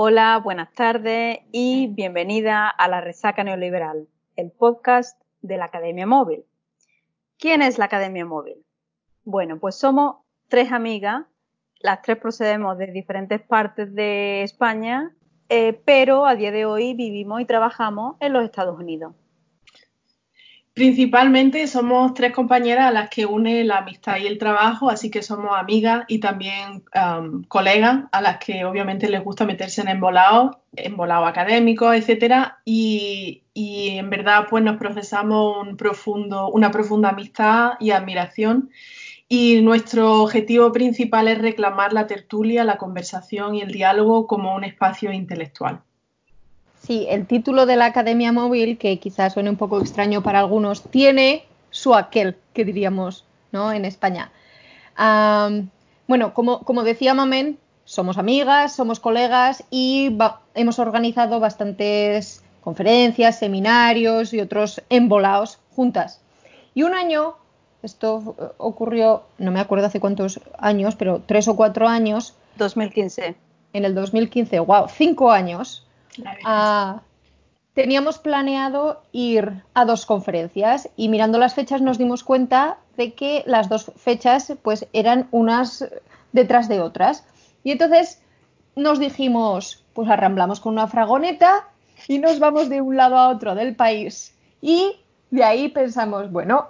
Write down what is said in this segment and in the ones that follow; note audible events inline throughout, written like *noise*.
Hola, buenas tardes y bienvenida a la Resaca Neoliberal, el podcast de la Academia Móvil. ¿Quién es la Academia Móvil? Bueno, pues somos tres amigas, las tres procedemos de diferentes partes de España, eh, pero a día de hoy vivimos y trabajamos en los Estados Unidos. Principalmente somos tres compañeras a las que une la amistad y el trabajo, así que somos amigas y también um, colegas a las que obviamente les gusta meterse en embolados, embolados académicos, etcétera, y, en verdad pues nos procesamos un profundo, una profunda amistad y admiración. Y nuestro objetivo principal es reclamar la tertulia, la conversación y el diálogo como un espacio intelectual. Sí, el título de la Academia Móvil, que quizás suene un poco extraño para algunos, tiene su aquel, que diríamos, ¿no? En España. bueno, como, como, decía Mamen, somos amigas, somos colegas y hemos organizado bastantes conferencias, seminarios y otros embolaos juntas. Y un año, esto ocurrió, no me acuerdo hace cuántos años, pero tres o cuatro años. 2015. En el 2015, wow, cinco años Ah, teníamos planeado ir a dos conferencias y mirando las fechas nos dimos cuenta de que las dos fechas pues eran unas detrás de otras. Y entonces nos dijimos, pues arramblamos con una fragoneta y nos vamos de un lado a otro del país. Y de ahí pensamos, bueno,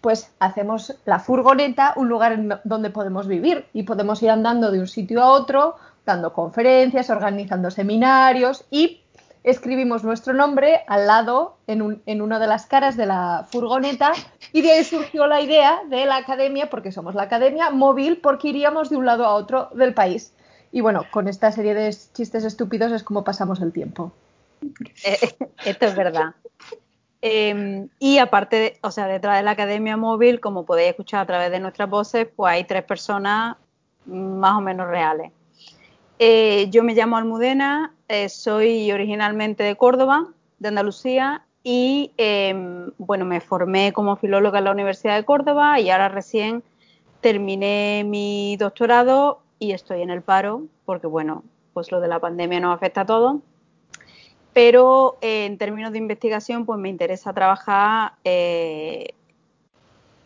pues hacemos la furgoneta un lugar donde podemos vivir y podemos ir andando de un sitio a otro dando conferencias, organizando seminarios y escribimos nuestro nombre al lado en, en una de las caras de la furgoneta y de ahí surgió la idea de la academia, porque somos la academia móvil, porque iríamos de un lado a otro del país. Y bueno, con esta serie de chistes estúpidos es como pasamos el tiempo. Eh, *laughs* esto es verdad. Em, y aparte, o sea, detrás de la Academia Móvil, como podéis escuchar a través de nuestras voces, pues hay tres personas más o menos reales. Eh, yo me llamo Almudena, eh, soy originalmente de Córdoba, de Andalucía, y em, bueno, me formé como filóloga en la Universidad de Córdoba y ahora recién terminé mi doctorado y estoy en el paro, porque bueno, pues lo de la pandemia nos afecta a todos. Pero eh, en términos de investigación, pues me interesa trabajar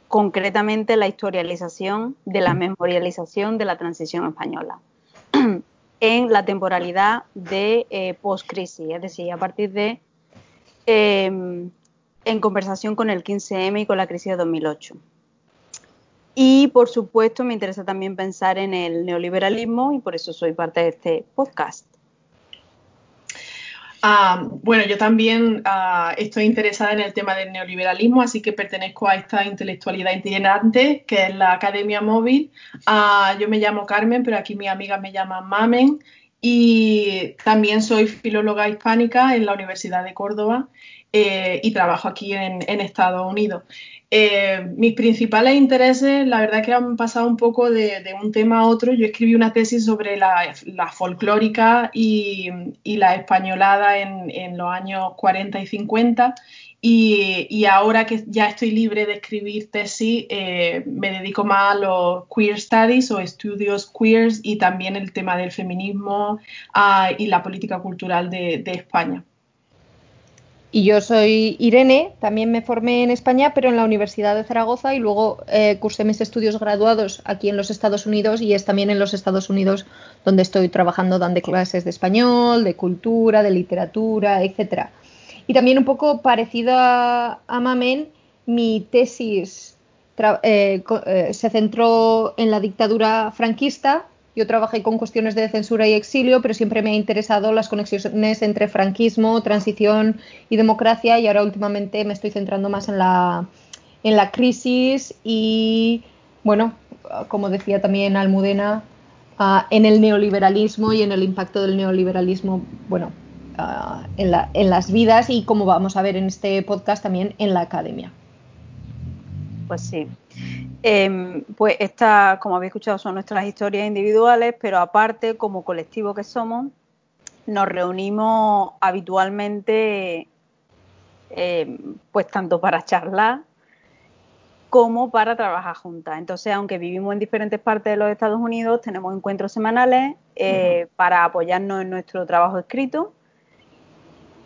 concretamente la historialización de la memorialización de la transición española. En la temporalidad de eh, post-crisis, es decir, a partir de, em, en conversación con el 15M y con la crisis de 2008. Y, por supuesto, me interesa también pensar en el neoliberalismo y por eso soy parte de este podcast. Ah, bueno, yo también ah, estoy interesada en el tema del neoliberalismo, así que pertenezco a esta intelectualidad itinerante, que es la Academia Móvil. Ah, yo me llamo Carmen, pero aquí mis amigas me llaman Mamen. Y también soy filóloga hispánica en la Universidad de Córdoba eh, y trabajo aquí en, Estados Unidos. Eh, mis principales intereses, la verdad que han pasado un poco de, un tema a otro. Yo escribí una tesis sobre la, folclórica y, la españolada en, los años 40 y 50 y, ahora que ya estoy libre de escribir tesis, eh, me dedico más a los queer studies o estudios queers y también el tema del feminismo ah, y la política cultural de, España. Y yo soy Irene, también me formé en España, pero en la Universidad de Zaragoza y luego eh, cursé mis estudios graduados aquí en los Estados Unidos y es también en los Estados Unidos donde estoy trabajando dando clases de español, de cultura, de literatura, etcétera. Y también un poco parecido a, Mamen, mi tesis eh, eh, se centró en la dictadura franquista. Yo trabajé con cuestiones de censura y exilio, pero siempre me ha interesado las conexiones entre franquismo, transición y democracia y ahora últimamente me estoy centrando más en la, en la crisis y, bueno, como decía también Almudena, ah, en el neoliberalismo y en el impacto del neoliberalismo, bueno, Ah, en, las vidas y como vamos a ver en este podcast también en la academia. Pues sí. Em, pues estas, como habéis escuchado, son nuestras historias individuales, pero aparte, como colectivo que somos, nos reunimos habitualmente, em, pues tanto para charlar como para trabajar juntas. Entonces, aunque vivimos en diferentes partes de los Estados Unidos, tenemos encuentros semanales eh, para apoyarnos en nuestro trabajo escrito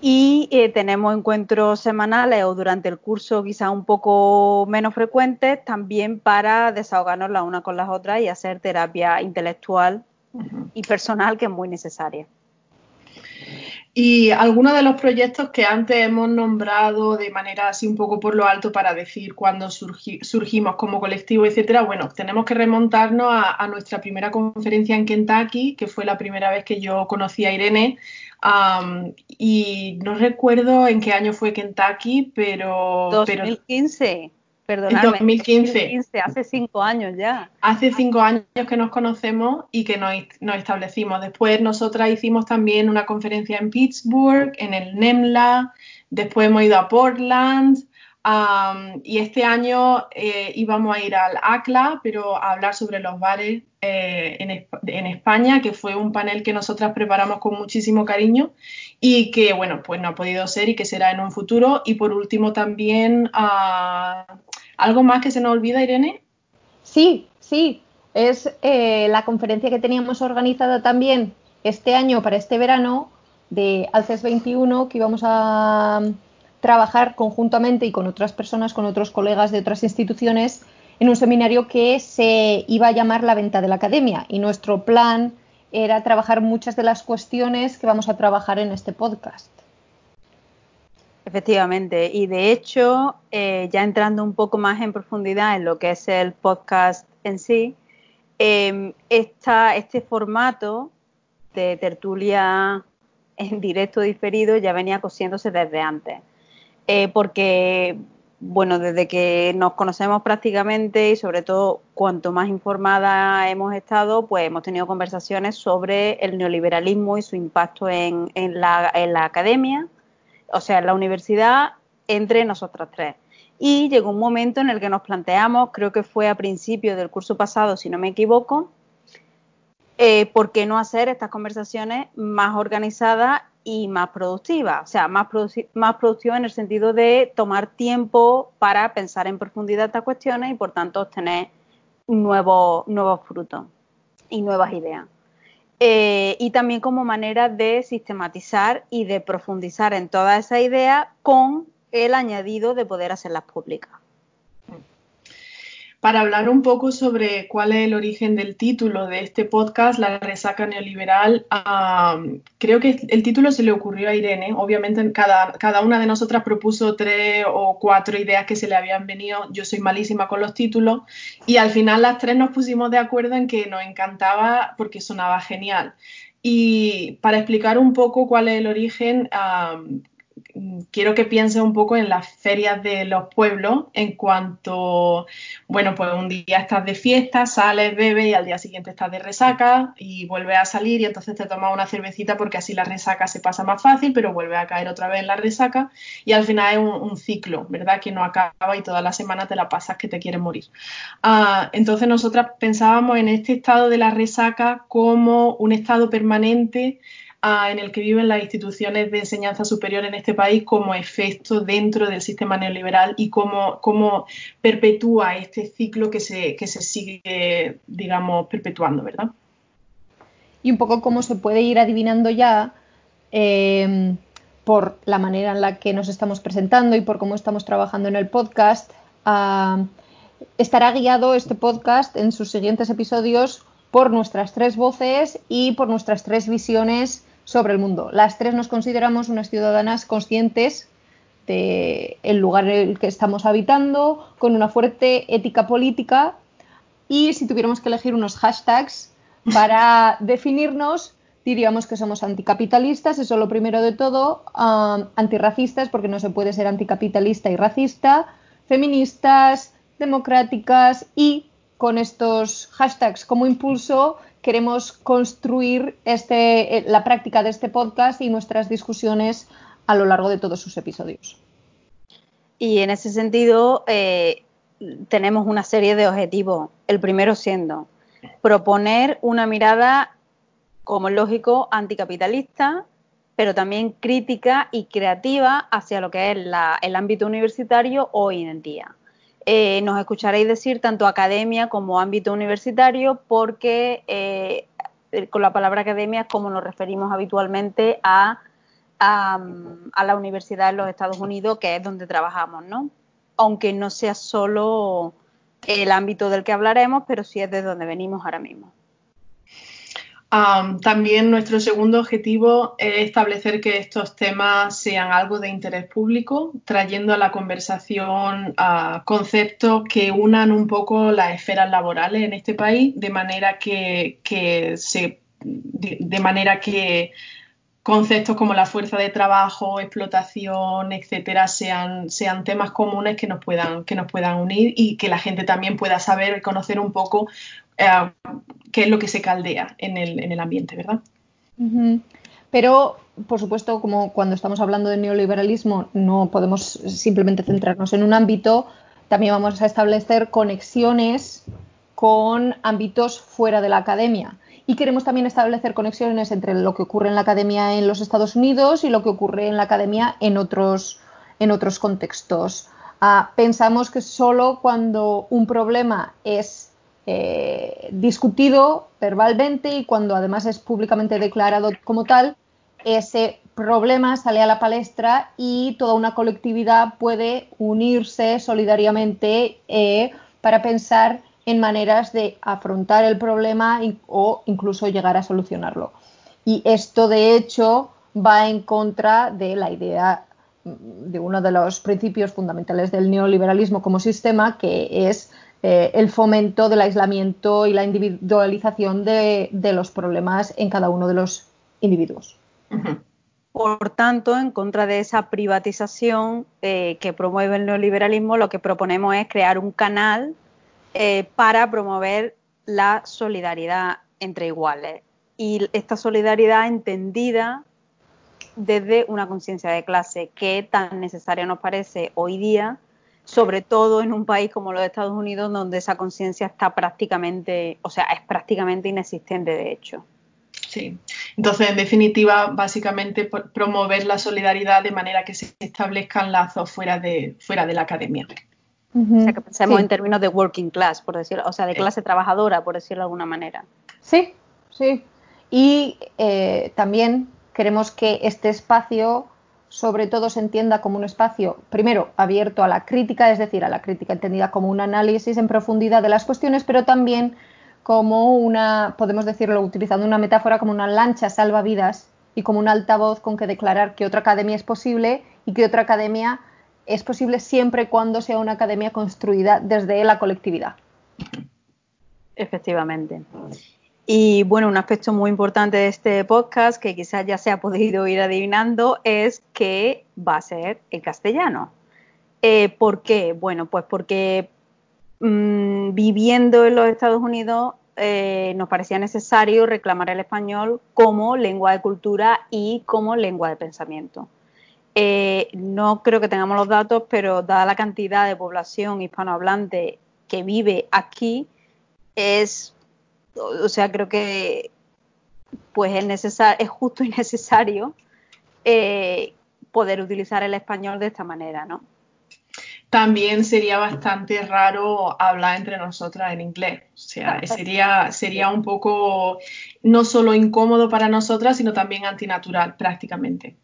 y eh, tenemos encuentros semanales o durante el curso quizás un poco menos frecuentes también para desahogarnos las unas con las otras y hacer terapia intelectual y personal que es muy necesaria. Y algunos de los proyectos que antes hemos nombrado de manera así un poco por lo alto para decir cuándo surgimos como colectivo, etcétera, bueno, tenemos que remontarnos a, nuestra primera conferencia en Kentucky, que fue la primera vez que yo conocí a Irene. Y no recuerdo en qué año fue Kentucky, pero... 2015. Perdóname, en 2015. hace cinco años ya. Hace cinco años que nos conocemos y que nos, establecimos. Después nosotras hicimos también una conferencia en Pittsburgh, en el NEMLA, después hemos ido a Portland y este año eh, íbamos a ir al ACLA, pero a hablar sobre los bares eh, en, España, que fue un panel que nosotras preparamos con muchísimo cariño y que, bueno, pues no ha podido ser y que será en un futuro. Y por último también... ¿Algo más que se nos olvida, Irene? Sí, sí. Es eh, la conferencia que teníamos organizada también este año para este verano de Alces 21, que íbamos a trabajar conjuntamente y con otras personas, con otros colegas de otras instituciones, en un seminario que se iba a llamar La venta de la academia. Y nuestro plan era trabajar muchas de las cuestiones que vamos a trabajar en este podcast. Efectivamente, y de hecho, eh, ya entrando un poco más en profundidad en lo que es el podcast en sí, em, este formato de tertulia en directo diferido ya venía cosiéndose desde antes, eh, porque, bueno, desde que nos conocemos prácticamente y sobre todo cuanto más informada hemos estado, pues hemos tenido conversaciones sobre el neoliberalismo y su impacto en, la, academia o sea, en la universidad entre nosotras tres. Y llegó un momento en el que nos planteamos, creo que fue a principio del curso pasado, si no me equivoco, eh, ¿por qué no hacer estas conversaciones más organizadas y más productivas? O sea, más, más productivas en el sentido de tomar tiempo para pensar en profundidad estas cuestiones y, por tanto, obtener nuevos, nuevos frutos y nuevas ideas. Eh, y también como manera de sistematizar y de profundizar en toda esa idea con el añadido de poder hacerlas públicas para hablar un poco sobre cuál es el origen del título de este podcast, La resaca neoliberal. creo que el título se le ocurrió a Irene. Obviamente cada, cada una de nosotras propuso tres o cuatro ideas que se le habían venido. Yo soy malísima con los títulos y al final las tres nos pusimos de acuerdo en que nos encantaba porque sonaba genial. Y para explicar un poco cuál es el origen, quiero que piense un poco en las ferias de los pueblos en cuanto, bueno, pues un día estás de fiesta, sales, bebes y al día siguiente estás de resaca y vuelves a salir y entonces te tomas una cervecita porque así la resaca se pasa más fácil, pero vuelve a caer otra vez en la resaca y al final es un, ciclo, ¿verdad? Que no acaba y toda la semana te la pasas que te quieres morir. Ah, entonces nosotras pensábamos en este estado de la resaca como un estado permanente en el que viven las instituciones de enseñanza superior en este país como efecto dentro del sistema neoliberal y cómo, cómo perpetúa este ciclo que se, que se sigue, digamos, perpetuando, ¿verdad? Y un poco cómo se puede ir adivinando ya em, por la manera en la que nos estamos presentando y por cómo estamos trabajando en el podcast. estará guiado este podcast en sus siguientes episodios por nuestras tres voces y por nuestras tres visiones sobre el mundo. Las tres nos consideramos unas ciudadanas conscientes del lugar en el que estamos habitando, con una fuerte ética política y si tuviéramos que elegir unos hashtags para *laughs* definirnos, diríamos que somos anticapitalistas, eso es lo primero de todo, antirracistas, porque no se puede ser anticapitalista y racista, feministas, democráticas y con estos hashtags como impulso queremos construir este, eh, la práctica de este podcast y nuestras discusiones a lo largo de todos sus episodios. Y en ese sentido, eh, tenemos una serie de objetivos. El primero siendo proponer una mirada, como es lógico, anticapitalista, pero también crítica y creativa hacia lo que es el ámbito universitario hoy en día. Eh, nos escucharéis decir tanto academia como ámbito universitario porque eh, con la palabra academia es como nos referimos habitualmente a, a, la universidad en los Estados Unidos, que es donde trabajamos, ¿no? Aunque no sea solo el ámbito del que hablaremos, pero sí es de donde venimos ahora mismo. También nuestro segundo objetivo es establecer que estos temas sean algo de interés público, trayendo a la conversación uh, conceptos que unan un poco las esferas laborales en este país, de manera que, se, de, de manera que conceptos como la fuerza de trabajo, explotación, etcétera, sean, sean temas comunes que nos puedan, que nos puedan unir y que la gente también pueda saber y conocer un poco eh, qué es lo que se caldea en el, en el ambiente, ¿verdad? Pero, por supuesto, como cuando estamos hablando de neoliberalismo, no podemos simplemente centrarnos en un ámbito, también vamos a establecer conexiones con ámbitos fuera de la academia. Y queremos también establecer conexiones entre lo que ocurre en la academia en los Estados Unidos y lo que ocurre en la academia en otros, en otros contextos. Uh, pensamos que solo cuando un problema es eh, discutido verbalmente y cuando además es públicamente declarado como tal, ese problema sale a la palestra y toda una colectividad puede unirse solidariamente eh, para pensar en maneras de afrontar el problema o incluso llegar a solucionarlo. Y esto, de hecho, va en contra de la idea de uno de los principios fundamentales del neoliberalismo como sistema, que es eh, el fomento del aislamiento y la individualización de, de, los problemas en cada uno de los individuos. Uh -huh. Por tanto, en contra de esa privatización eh, que promueve el neoliberalismo, lo que proponemos es crear un canal eh, para promover la solidaridad entre iguales. Y esta solidaridad entendida desde una conciencia de clase que tan necesaria nos parece hoy día, sobre todo en un país como los Estados Unidos, donde esa conciencia está prácticamente, o sea, es prácticamente inexistente de hecho. Sí, entonces en definitiva, básicamente promover la solidaridad de manera que se establezcan lazos fuera de, fuera de la academia. Uh -huh. O sea, que pensemos sí. en términos de working class, por decirlo, o sea, de clase sí. trabajadora, por decirlo de alguna manera. Sí, sí. Y eh, también queremos que este espacio, sobre todo, se entienda como un espacio, primero, abierto a la crítica, es decir, a la crítica entendida como un análisis en profundidad de las cuestiones, pero también como una, podemos decirlo utilizando una metáfora, como una lancha salvavidas y como un altavoz con que declarar que otra academia es posible y que otra academia es posible siempre y cuando sea una academia construida desde la colectividad. Efectivamente. Y bueno, un aspecto muy importante de este podcast, que quizás ya se ha podido ir adivinando, es que va a ser en castellano. Eh, ¿Por qué? Bueno, pues porque mmm, viviendo en los Estados Unidos eh, nos parecía necesario reclamar el español como lengua de cultura y como lengua de pensamiento. Eh, no creo que tengamos los datos, pero dada la cantidad de población hispanohablante que vive aquí, es, o sea, creo que pues es, necesar, es justo y *laughs* necesario eh, poder utilizar el español de esta manera, ¿no? También sería bastante raro hablar entre nosotras en inglés. O sea, sería, sería un poco no solo incómodo para nosotras, sino también antinatural prácticamente.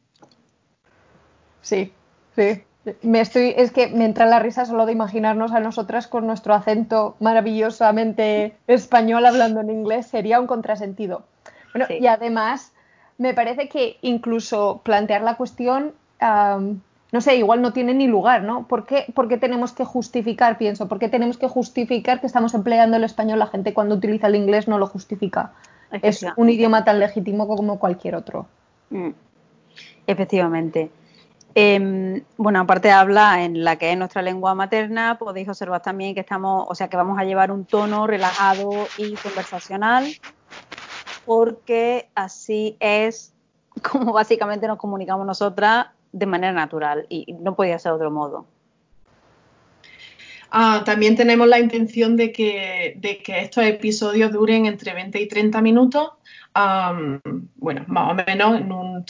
Sí, sí. Me estoy, es que me entra la risa solo de imaginarnos a nosotras con nuestro acento maravillosamente español hablando en inglés, sería un contrasentido. Bueno, sí. y además me parece que incluso plantear la cuestión, um, no sé, igual no tiene ni lugar, ¿no? ¿Por qué, ¿Por qué tenemos que justificar, pienso? ¿Por qué tenemos que justificar que estamos empleando el español? La gente cuando utiliza el inglés no lo justifica. Es un idioma tan legítimo como cualquier otro. Mm. Efectivamente. Eh, bueno, aparte de hablar en la que es nuestra lengua materna, podéis observar también que estamos, o sea, que vamos a llevar un tono relajado y conversacional, porque así es como básicamente nos comunicamos nosotras de manera natural y no podía ser de otro modo. Ah, también tenemos la intención de que, de que estos episodios duren entre 20 y 30 minutos bueno, más o menos en un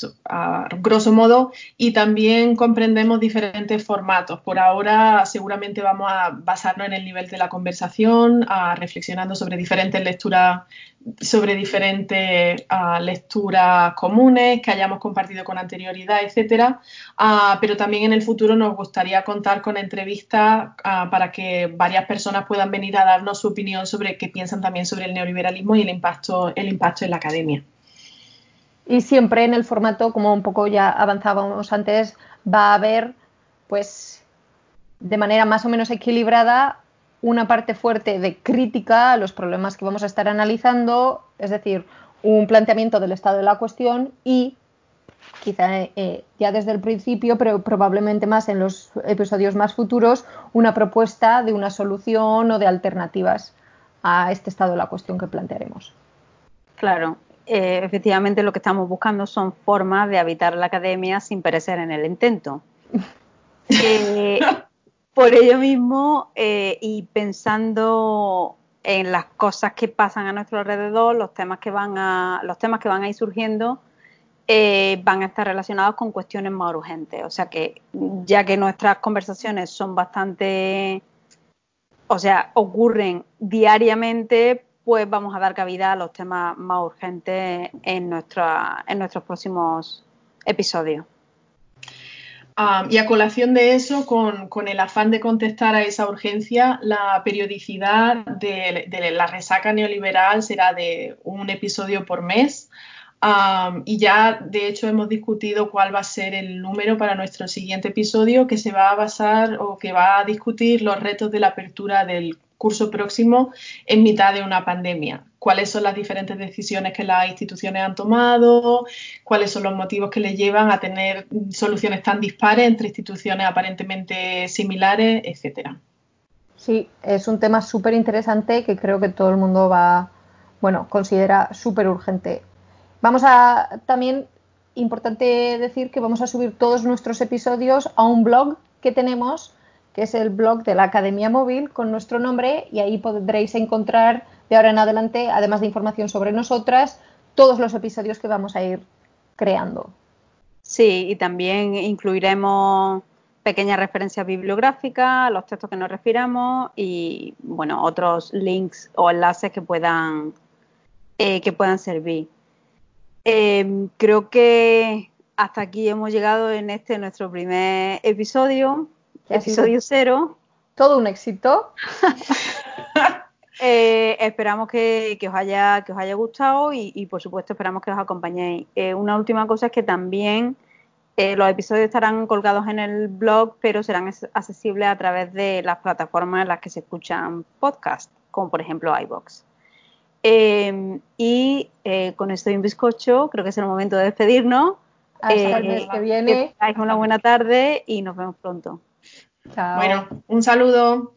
grosso modo, y también comprendemos diferentes formatos. Por ahora seguramente vamos a basarnos en el nivel de la conversación, reflexionando sobre diferentes lecturas sobre diferentes lecturas comunes que hayamos compartido con anterioridad, etcétera. pero también en el futuro nos gustaría contar con entrevistas para que varias personas puedan venir a darnos su opinión sobre qué piensan también sobre el neoliberalismo y el impacto, el impacto en la academia. Y siempre en el formato, como un poco ya avanzábamos antes, va a haber, pues, de manera más o menos equilibrada, una parte fuerte de crítica a los problemas que vamos a estar analizando, es decir, un planteamiento del estado de la cuestión y quizá eh, ya desde el principio, pero probablemente más en los episodios más futuros, una propuesta de una solución o de alternativas a este estado de la cuestión que plantearemos. Claro, eh, efectivamente lo que estamos buscando son formas de habitar la academia sin perecer en el intento. *laughs* Eh, por ello mismo, eh, y pensando en las cosas que pasan a nuestro alrededor, los temas que van a, los temas que van a ir surgiendo, van a estar relacionados con cuestiones más urgentes. O sea que, ya que nuestras conversaciones son bastante, o sea, ocurren diariamente, pues vamos a dar cabida a los temas más urgentes en, nuestros próximos episodios. Ah, y a colación de eso, con, el afán de contestar a esa urgencia, la periodicidad de, la resaca neoliberal será de un episodio por mes. Ah, y ya, de hecho, hemos discutido cuál va a ser el número para nuestro siguiente episodio, que se va a basar o que va a discutir los retos de la apertura del curso próximo en mitad de una pandemia. ¿Cuáles son las diferentes decisiones que las instituciones han tomado? ¿Cuáles son los motivos que les llevan a tener soluciones tan dispares entre instituciones aparentemente similares, etcétera? Sí, es un tema súper interesante que creo que todo el mundo va, bueno, considera súper urgente. Vamos a también importante decir que vamos a subir todos nuestros episodios a un blog que tenemos que es el blog de la Academia Móvil con nuestro nombre y ahí podréis encontrar de ahora en adelante, además de información sobre nosotras, todos los episodios que vamos a ir creando. Sí, y también incluiremos pequeñas referencias bibliográficas, los textos que nos refiramos y bueno, otros links o enlaces que puedan, eh, que puedan servir. Em, creo que hasta aquí hemos llegado en este nuestro primer episodio episodio cero. Todo un éxito. *laughs* Eh, esperamos que, os haya, que os haya gustado y, por supuesto esperamos que os acompañéis. Eh, una última cosa es que también eh, los episodios estarán colgados en el blog, pero serán accesibles a través de las plataformas en las que se escuchan podcasts, como por ejemplo iBox. y con esto y un bizcocho, creo que es el momento de despedirnos. Hasta el mes que viene. Que una buena tarde y nos vemos pronto. Bueno, un saludo.